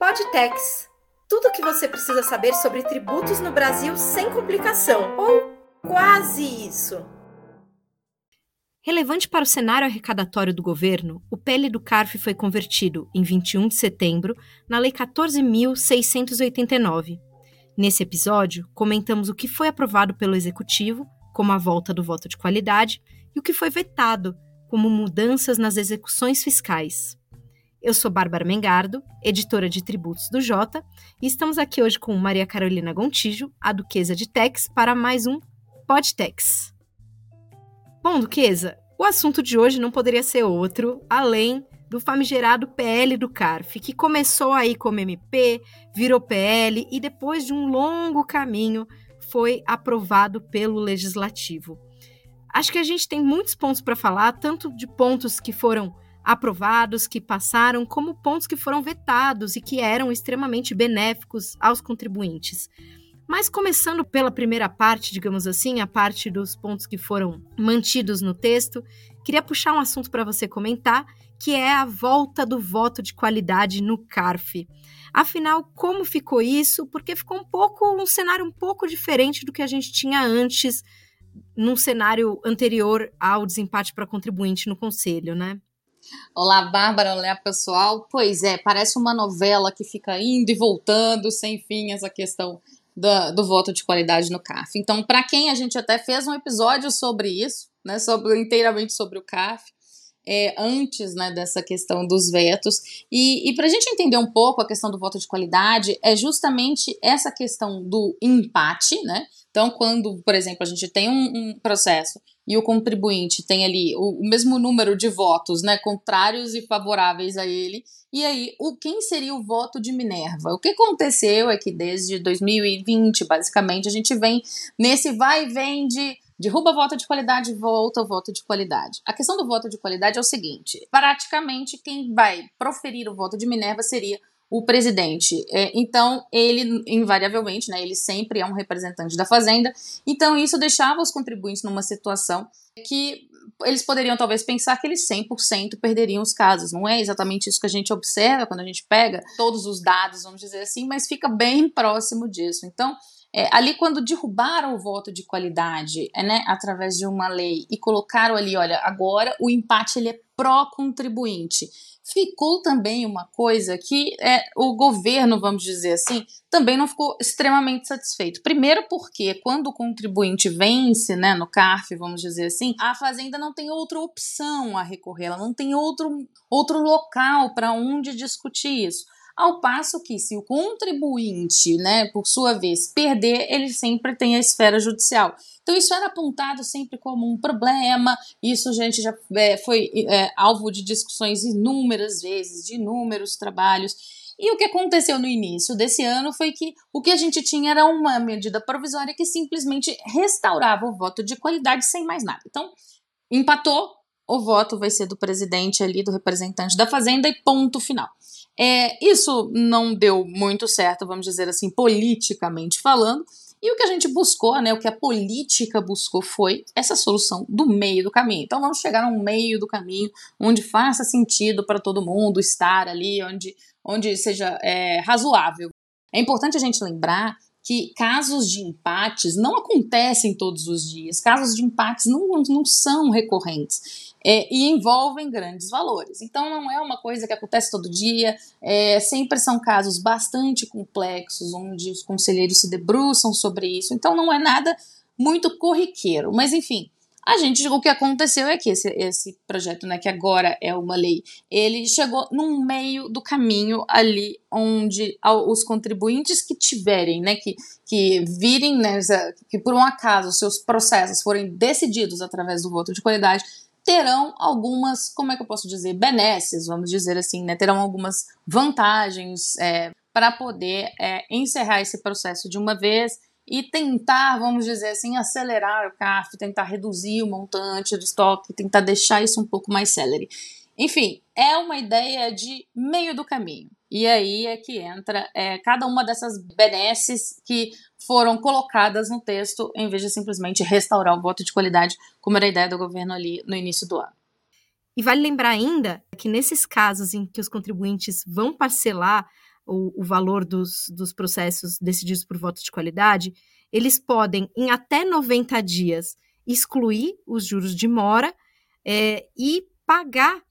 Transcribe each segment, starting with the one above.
Podtex. Tudo o que você precisa saber sobre tributos no Brasil sem complicação, ou quase isso. Relevante para o cenário arrecadatório do governo, o PL do CARF foi convertido, em 21 de setembro, na Lei 14.689. Nesse episódio, comentamos o que foi aprovado pelo Executivo, como a volta do voto de qualidade, e o que foi vetado, como mudanças nas execuções fiscais. Eu sou Bárbara Mengardo, editora de tributos do Jota, e estamos aqui hoje com Maria Carolina Gontijo, a Duquesa de Tex, para mais um Podtex. Bom, Duquesa, o assunto de hoje não poderia ser outro, além do famigerado PL do CARF, que começou aí como MP, virou PL e depois de um longo caminho foi aprovado pelo Legislativo. Acho que a gente tem muitos pontos para falar, tanto de pontos que foram aprovados, que passaram, como pontos que foram vetados e que eram extremamente benéficos aos contribuintes. Mas começando pela primeira parte, digamos assim, a parte dos pontos que foram mantidos no texto, queria puxar um assunto para você comentar, que é a volta do voto de qualidade no CARF. Afinal, como ficou isso? Porque ficou um pouco um cenário um pouco diferente do que a gente tinha antes, num cenário anterior ao desempate para contribuinte no conselho, né? Olá, Bárbara, olá pessoal. Pois é, parece uma novela que fica indo e voltando sem fim essa questão do, do voto de qualidade no CAF. Então, para quem a gente até fez um episódio sobre isso, né, sobre inteiramente sobre o CAF, é, antes né, dessa questão dos vetos. E, e para a gente entender um pouco a questão do voto de qualidade, é justamente essa questão do empate, né? Então, quando, por exemplo, a gente tem um, um processo e o contribuinte tem ali o, o, mesmo número de votos, né, contrários e favoráveis a ele, e aí, o quem seria o voto de Minerva? O que aconteceu é que desde 2020, basicamente, a gente vem nesse vai e vem de derruba voto de qualidade, volta o voto de qualidade. A questão do voto de qualidade é o seguinte: praticamente quem vai proferir o voto de Minerva seria o presidente. É, então, ele, invariavelmente, né, ele sempre é um representante da Fazenda. Então, isso deixava os contribuintes numa situação que eles poderiam talvez pensar que eles 100% perderiam os casos. Não é exatamente isso que a gente observa quando a gente pega todos os dados, vamos dizer assim, mas fica bem próximo disso. Então, é, ali, quando derrubaram o voto de qualidade, é, né, através de uma lei, e colocaram ali, olha, agora o empate ele é pró-contribuinte. Ficou também uma coisa que é, o governo, vamos dizer assim, também não ficou extremamente satisfeito. Primeiro porque quando o contribuinte vence, né, no CARF, vamos dizer assim, a fazenda não tem outra opção a recorrer, ela não tem outro, outro local para onde discutir isso. Ao passo que, se o contribuinte, né, por sua vez, perder, ele sempre tem a esfera judicial. Então, isso era apontado sempre como um problema, isso, gente, já é, foi é, alvo de discussões inúmeras vezes, de inúmeros trabalhos. E o que aconteceu no início desse ano foi que o que a gente tinha era uma medida provisória que simplesmente restaurava o voto de qualidade sem mais nada. Então, empatou, o voto vai ser do presidente ali, do representante da Fazenda, e ponto final. É, isso não deu muito certo, vamos dizer assim, politicamente falando. E o que a gente buscou, né, o que a política buscou foi essa solução do meio do caminho. Então vamos chegar um meio do caminho onde faça sentido para todo mundo estar ali, onde, onde seja é, razoável. É importante a gente lembrar que casos de empates não acontecem todos os dias, casos de empates não, não são recorrentes é, e envolvem grandes valores. Então, não é uma coisa que acontece todo dia, é, sempre são casos bastante complexos, onde os conselheiros se debruçam sobre isso, então não é nada muito corriqueiro, mas enfim. A gente, o que aconteceu é que esse, esse projeto, né, que agora é uma lei, ele chegou no meio do caminho ali onde os contribuintes que tiverem, né, que, que virem, né, que por um acaso seus processos forem decididos através do voto de qualidade, terão algumas, como é que eu posso dizer, benesses, vamos dizer assim, né, terão algumas vantagens é, para poder é, encerrar esse processo de uma vez e tentar, vamos dizer assim, acelerar o CAF, tentar reduzir o montante do estoque, tentar deixar isso um pouco mais célere. Enfim, é uma ideia de meio do caminho. E aí é que entra é, cada uma dessas benesses que foram colocadas no texto, em vez de simplesmente restaurar o voto de qualidade, como era a ideia do governo ali no início do ano. E vale lembrar ainda que nesses casos em que os contribuintes vão parcelar o, o valor dos, dos processos decididos por voto de qualidade, eles podem, em até 90 dias, excluir os juros de mora é, e pagar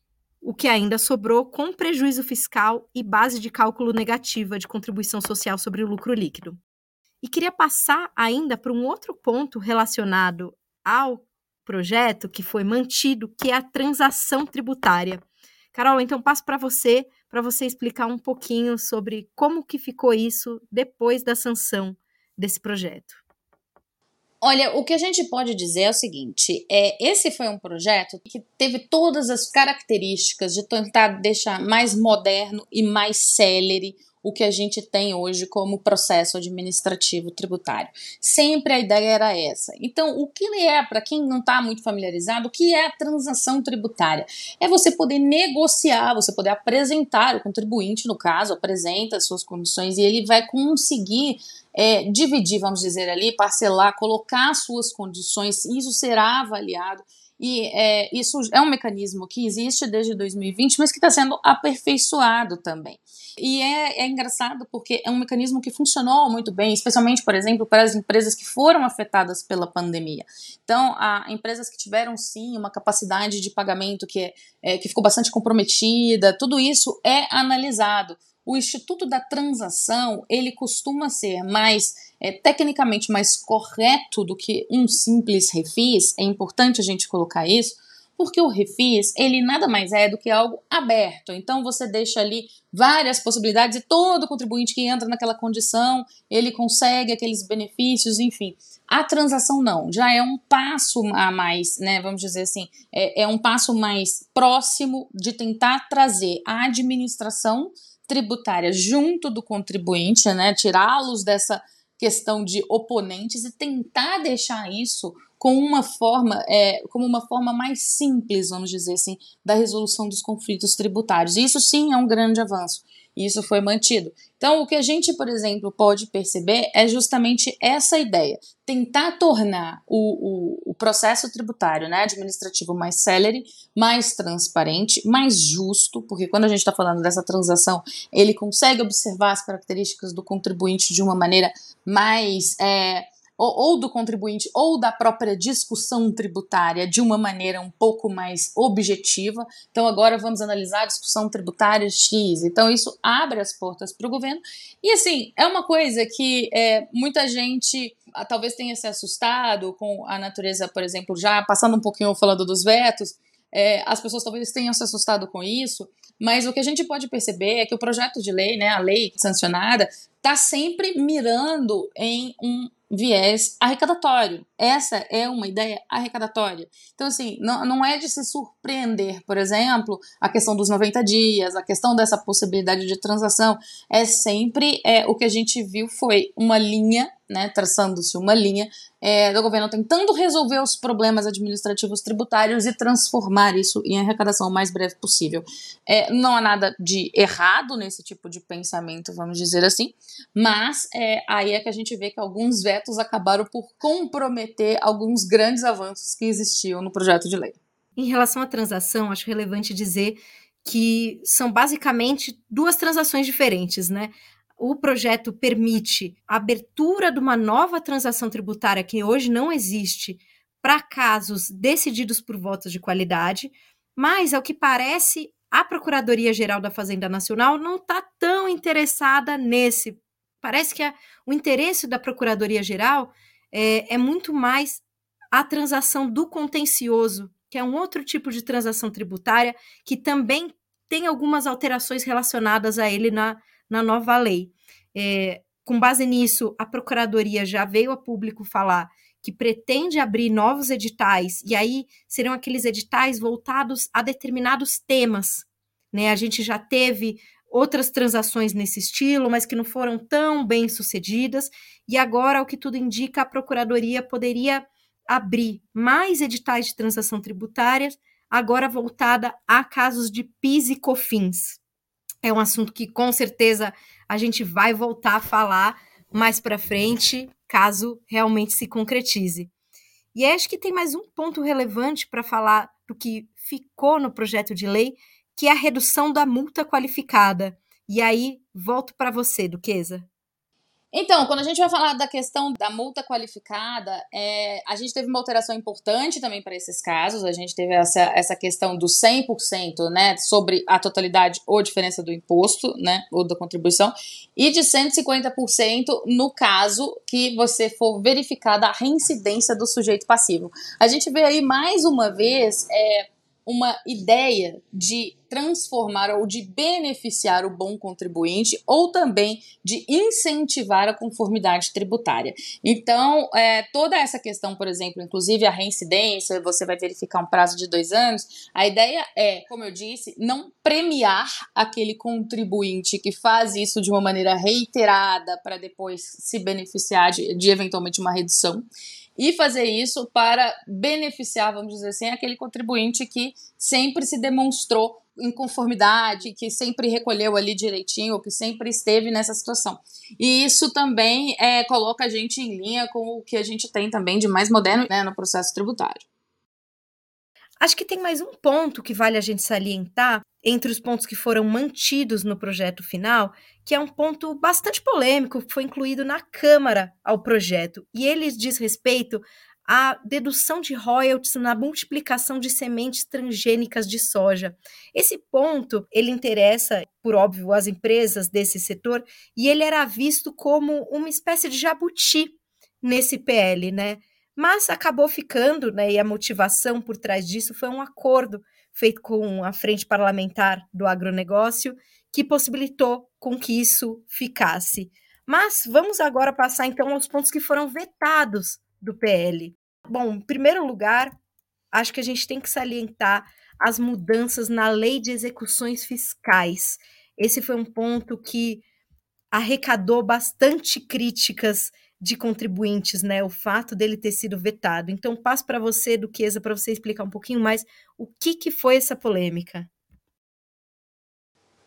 o que ainda sobrou com prejuízo fiscal e base de cálculo negativa de contribuição social sobre o lucro líquido. E queria passar ainda para um outro ponto relacionado ao projeto que foi mantido, que é a transação tributária. Carol, então passo para você, para você explicar um pouquinho sobre como que ficou isso depois da sanção desse projeto. Olha, o que a gente pode dizer é o seguinte: é, esse foi um projeto que teve todas as características de tentar deixar mais moderno e mais célere o que a gente tem hoje como processo administrativo tributário. Sempre a ideia era essa. Então, o que é, para quem não está muito familiarizado, o que é a transação tributária? É você poder negociar, você poder apresentar, o contribuinte, no caso, apresenta as suas condições e ele vai conseguir é, dividir, vamos dizer ali, parcelar, colocar suas condições, isso será avaliado e é, isso é um mecanismo que existe desde 2020, mas que está sendo aperfeiçoado também. E é, é, engraçado porque é um mecanismo que funcionou muito bem, especialmente, por exemplo, para as empresas que foram afetadas pela pandemia. Então, há empresas que tiveram sim uma capacidade de pagamento que, é, é que ficou bastante comprometida, tudo isso é analisado o Instituto da Transação ele costuma ser mais é, tecnicamente mais correto do que um simples refis. É importante a gente colocar isso, porque o refis ele nada mais é do que algo aberto. Então você deixa ali várias possibilidades e todo contribuinte que entra naquela condição ele consegue aqueles benefícios, enfim. A transação não, já é um passo a mais, né? Vamos dizer assim, é, é um passo mais próximo de tentar trazer a administração tributária junto do contribuinte, né, tirá-los dessa questão de oponentes e tentar deixar isso com uma forma, é, como uma forma mais simples, vamos dizer assim, da resolução dos conflitos tributários. Isso sim é um grande avanço e isso foi mantido. Então, o que a gente, por exemplo, pode perceber é justamente essa ideia: tentar tornar o, o, o processo tributário né, administrativo mais célere, mais transparente, mais justo, porque quando a gente está falando dessa transação, ele consegue observar as características do contribuinte de uma maneira mais. É, ou, ou, do contribuinte ou da própria discussão tributária de uma maneira um pouco mais objetiva. Então, agora vamos analisar a discussão tributária X. Então, isso abre as portas para o governo. E, assim, é uma coisa que é, muita gente ah, talvez tenha se assustado com a natureza, por exemplo, já passando um pouquinho falando dos vetos. É, as pessoas talvez tenham se assustado com isso, mas o que a gente pode perceber é que o projeto de lei, né, a lei sancionada, está sempre mirando em um viés arrecadatório. Essa é uma ideia arrecadatória. Então, assim, não, não é de se surpreender, por exemplo, a questão dos 90 dias, a questão dessa possibilidade de transação. É sempre é, o que a gente viu foi uma linha, né, traçando-se uma linha é, do governo tentando resolver os problemas administrativos tributários e transformar isso em arrecadação o mais breve possível. É, não há nada de errado nesse tipo de pensamento, vamos dizer assim, mas é, aí é que a gente vê que alguns vetos acabaram por comprometer alguns grandes avanços que existiam no projeto de lei. Em relação à transação, acho relevante dizer que são basicamente duas transações diferentes, né? O projeto permite a abertura de uma nova transação tributária que hoje não existe para casos decididos por votos de qualidade, mas, ao que parece, a Procuradoria-Geral da Fazenda Nacional não está tão interessada nesse. Parece que a, o interesse da Procuradoria-Geral é, é muito mais a transação do contencioso, que é um outro tipo de transação tributária que também tem algumas alterações relacionadas a ele na, na nova lei. É, com base nisso, a Procuradoria já veio a público falar que pretende abrir novos editais, e aí serão aqueles editais voltados a determinados temas. Né? A gente já teve outras transações nesse estilo, mas que não foram tão bem sucedidas. E agora, o que tudo indica, a Procuradoria poderia abrir mais editais de transação tributária, agora voltada a casos de PIS e COFINS. É um assunto que com certeza a gente vai voltar a falar mais para frente, caso realmente se concretize. E acho que tem mais um ponto relevante para falar do que ficou no projeto de lei, que é a redução da multa qualificada. E aí, volto para você, Duquesa. Então, quando a gente vai falar da questão da multa qualificada, é, a gente teve uma alteração importante também para esses casos. A gente teve essa, essa questão do 100%, né, sobre a totalidade ou diferença do imposto, né, ou da contribuição, e de 150% no caso que você for verificada a reincidência do sujeito passivo. A gente vê aí mais uma vez é, uma ideia de transformar ou de beneficiar o bom contribuinte ou também de incentivar a conformidade tributária. Então, é, toda essa questão, por exemplo, inclusive a reincidência, você vai verificar um prazo de dois anos, a ideia é, como eu disse, não premiar aquele contribuinte que faz isso de uma maneira reiterada para depois se beneficiar de, de eventualmente uma redução e fazer isso para beneficiar, vamos dizer assim, aquele contribuinte que sempre se demonstrou em conformidade, que sempre recolheu ali direitinho, ou que sempre esteve nessa situação. E isso também é, coloca a gente em linha com o que a gente tem também de mais moderno né, no processo tributário. Acho que tem mais um ponto que vale a gente salientar entre os pontos que foram mantidos no projeto final, que é um ponto bastante polêmico, que foi incluído na Câmara ao projeto, e ele diz respeito à dedução de royalties na multiplicação de sementes transgênicas de soja. Esse ponto, ele interessa, por óbvio, as empresas desse setor, e ele era visto como uma espécie de jabuti nesse PL, né? mas acabou ficando, né, e a motivação por trás disso foi um acordo feito com a Frente Parlamentar do Agronegócio, que possibilitou com que isso ficasse. Mas vamos agora passar então aos pontos que foram vetados do PL. Bom, em primeiro lugar, acho que a gente tem que salientar as mudanças na lei de execuções fiscais. Esse foi um ponto que arrecadou bastante críticas de contribuintes, né? O fato dele ter sido vetado. Então, passo para você, Duquesa, para você explicar um pouquinho mais o que, que foi essa polêmica.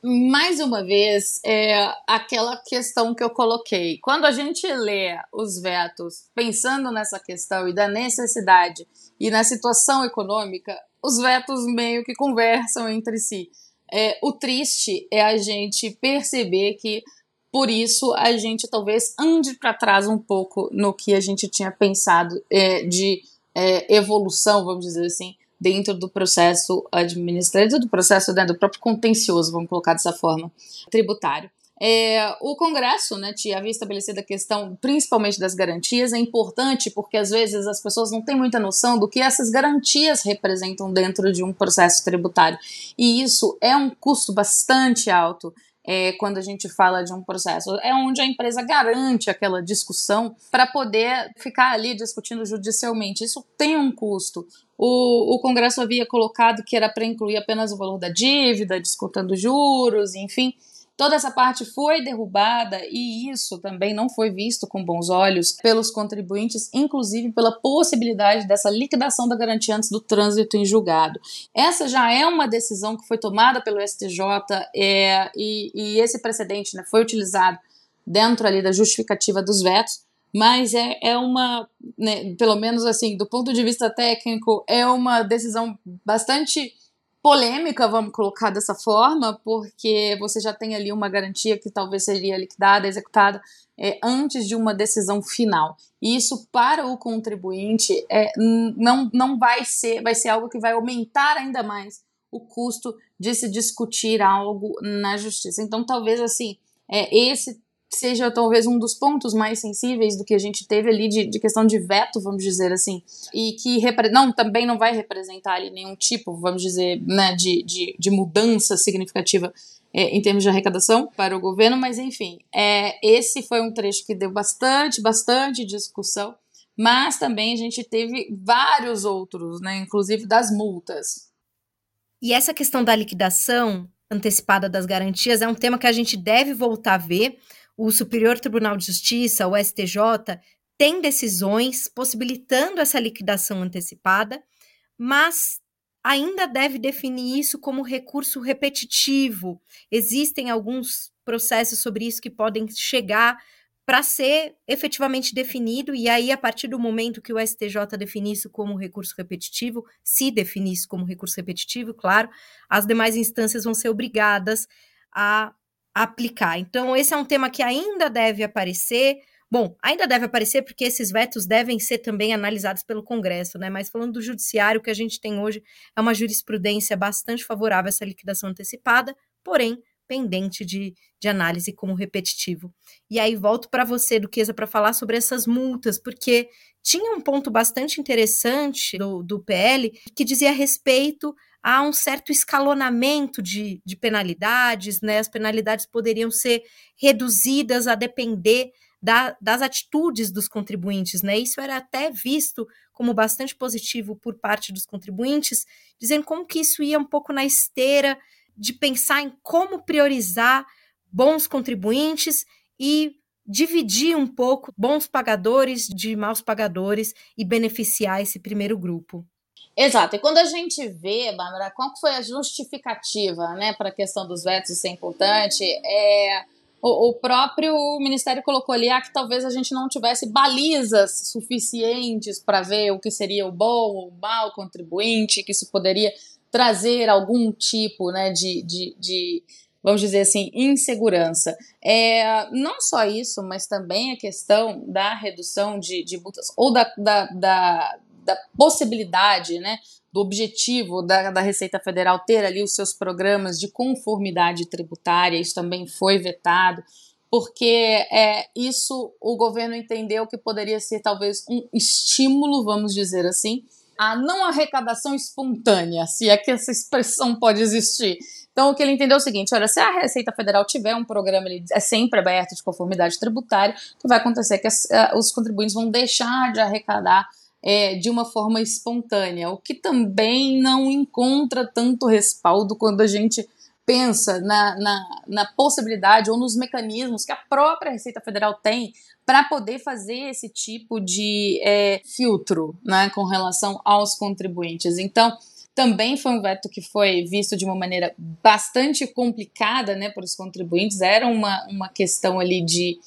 Mais uma vez, é aquela questão que eu coloquei. Quando a gente lê os vetos pensando nessa questão e da necessidade e na situação econômica, os vetos meio que conversam entre si. É, o triste é a gente perceber que por isso, a gente talvez ande para trás um pouco no que a gente tinha pensado é, de é, evolução, vamos dizer assim, dentro do processo administrativo, do processo né, do próprio contencioso, vamos colocar dessa forma, tributário. É, o Congresso né, tinha havia estabelecido a questão principalmente das garantias, é importante porque às vezes as pessoas não têm muita noção do que essas garantias representam dentro de um processo tributário. E isso é um custo bastante alto é, quando a gente fala de um processo. É onde a empresa garante aquela discussão para poder ficar ali discutindo judicialmente. Isso tem um custo. O, o Congresso havia colocado que era para incluir apenas o valor da dívida, descontando juros, enfim. Toda essa parte foi derrubada e isso também não foi visto com bons olhos pelos contribuintes, inclusive pela possibilidade dessa liquidação da garantia antes do trânsito em julgado. Essa já é uma decisão que foi tomada pelo STJ é, e, e, esse precedente né, foi utilizado dentro ali da justificativa dos vetos, mas é, é uma, né, pelo menos assim, do ponto de vista técnico, é uma decisão bastante polêmica, vamos colocar dessa forma, porque você já tem ali uma garantia que talvez seria liquidada, executada é, antes de uma decisão final. E isso para o contribuinte é, não, não vai ser, vai ser algo que vai aumentar ainda mais o custo de se discutir algo na justiça. Então, talvez assim, é, esse seja talvez um dos pontos mais sensíveis do que a gente teve ali de, de questão de veto, vamos dizer assim, e que não, também não vai representar ali nenhum tipo, vamos dizer, né, de, de, de mudança significativa é, em termos de arrecadação para o governo, mas enfim, é, esse foi um trecho que deu bastante, bastante discussão, mas também a gente teve vários outros, né, inclusive das multas. E essa questão da liquidação antecipada das garantias é um tema que a gente deve voltar a ver, o Superior Tribunal de Justiça, o STJ, tem decisões possibilitando essa liquidação antecipada, mas ainda deve definir isso como recurso repetitivo. Existem alguns processos sobre isso que podem chegar para ser efetivamente definido, e aí, a partir do momento que o STJ definir isso como recurso repetitivo, se definir isso como recurso repetitivo, claro, as demais instâncias vão ser obrigadas a aplicar. Então, esse é um tema que ainda deve aparecer. Bom, ainda deve aparecer porque esses vetos devem ser também analisados pelo Congresso, né? Mas falando do judiciário, o que a gente tem hoje é uma jurisprudência bastante favorável a essa liquidação antecipada, porém pendente de, de análise como repetitivo. E aí volto para você, Duquesa, para falar sobre essas multas, porque tinha um ponto bastante interessante do, do PL que dizia respeito a um certo escalonamento de, de penalidades, né? As penalidades poderiam ser reduzidas a depender da, das atitudes dos contribuintes, né? Isso era até visto como bastante positivo por parte dos contribuintes, dizendo como que isso ia um pouco na esteira de pensar em como priorizar bons contribuintes e dividir um pouco bons pagadores de maus pagadores e beneficiar esse primeiro grupo. Exato. E quando a gente vê, Bárbara, qual foi a justificativa né, para a questão dos vetos ser importante, é, o, o, próprio Ministério colocou ali ah, que talvez a gente não tivesse balizas suficientes para ver o que seria o bom ou o mau contribuinte, que isso poderia trazer algum tipo né, de, de, de vamos dizer assim, insegurança. É, não só isso, mas também a questão da redução de, de multas, ou da, da, da, da possibilidade, né, do objetivo da, da Receita Federal ter ali os seus programas de conformidade tributária, isso também foi vetado, porque é, isso o governo entendeu que poderia ser talvez um estímulo, vamos dizer assim, a não arrecadação espontânea, se é que essa expressão pode existir. Então, o que ele entendeu é o seguinte: olha, se a Receita Federal tiver um programa, ele é sempre aberto de conformidade tributária, o que vai acontecer é que as, uh, os contribuintes vão deixar de arrecadar é, de uma forma espontânea, o que também não encontra tanto respaldo quando a gente pensa na, na, na possibilidade ou nos mecanismos que a própria Receita Federal tem para poder fazer esse tipo de é, filtro né, com relação aos contribuintes. Então, também foi um veto que foi visto de uma maneira bastante complicada né, para os contribuintes, era uma, uma questão ali de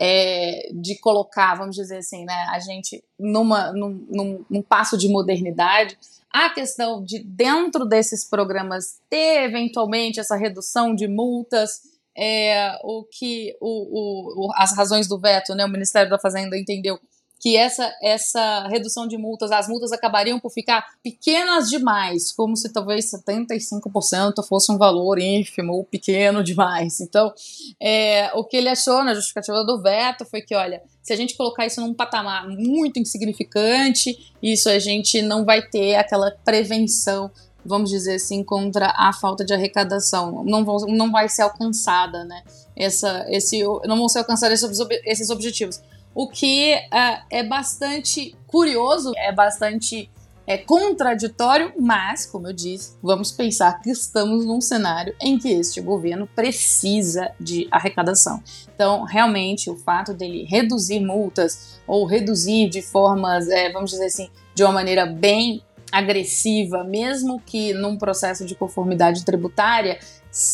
é, de colocar, vamos dizer assim, né, a gente numa, num, num, num, passo de modernidade. A questão de, dentro desses programas, ter eventualmente essa redução de multas, é, o que o, o, as razões do veto, né, o Ministério da Fazenda entendeu que essa, essa redução de multas, as multas acabariam por ficar pequenas demais, como se talvez 75% fosse um valor ínfimo ou pequeno demais. Então, é, o que ele achou na justificativa do veto foi que, olha, se a gente colocar isso num patamar muito insignificante, isso a gente não vai ter aquela prevenção vamos dizer assim, contra a falta de arrecadação. Não, vão, não vai ser alcançada, né? Essa, esse, não vão ser alcançados esses, esses objetivos o que uh, é bastante curioso, é bastante é, contraditório, mas, como eu disse, vamos pensar que estamos num cenário em que este governo precisa de arrecadação. Então, realmente, o fato dele reduzir multas ou reduzir de formas, é, vamos dizer assim, de uma maneira bem agressiva, mesmo que num processo de conformidade tributária,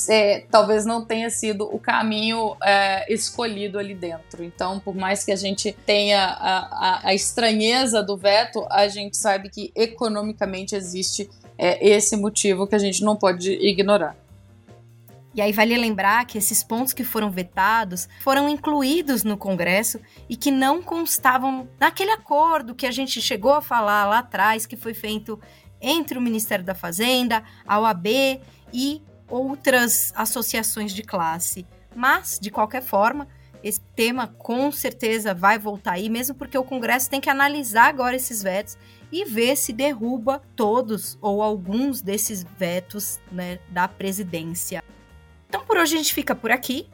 é, talvez não tenha sido o caminho é, escolhido ali dentro. Então, por mais que a gente tenha a, a, a estranheza do veto, a gente sabe que economicamente existe é, esse motivo que a gente não pode ignorar. E aí vale lembrar que esses pontos que foram vetados foram incluídos no Congresso e que não constavam naquele acordo que a gente chegou a falar lá atrás, que foi feito entre o Ministério da Fazenda, a OAB e outras associações de classe. Mas, de qualquer forma, esse tema com certeza vai voltar aí, mesmo porque o Congresso tem que analisar agora esses vetos e ver se derruba todos ou alguns desses vetos né, da presidência. Então, por hoje a gente fica por aqui.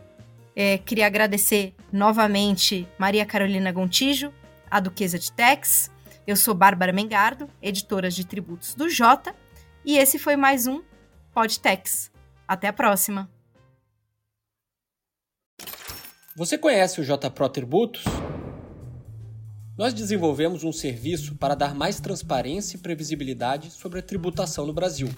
É, queria agradecer novamente Maria Carolina Gontijo, a Duquesa de Tex. Eu sou Bárbara Mengardo, editora de tributos do Jota, e esse foi mais um Podtex. Até a próxima! Você conhece o JPro Tributos? Nós desenvolvemos um serviço para dar mais transparência e previsibilidade sobre a tributação no Brasil,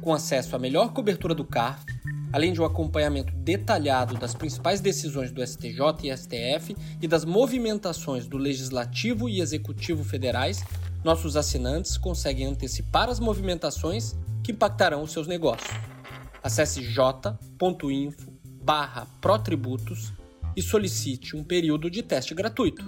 com acesso à melhor cobertura do CARF, além de um acompanhamento detalhado das principais decisões do STJ e STF e das movimentações do Legislativo e Executivo federais, nossos assinantes conseguem antecipar as movimentações que impactarão os seus negócios. Acesse j.info barra protributos e solicite um período de teste gratuito.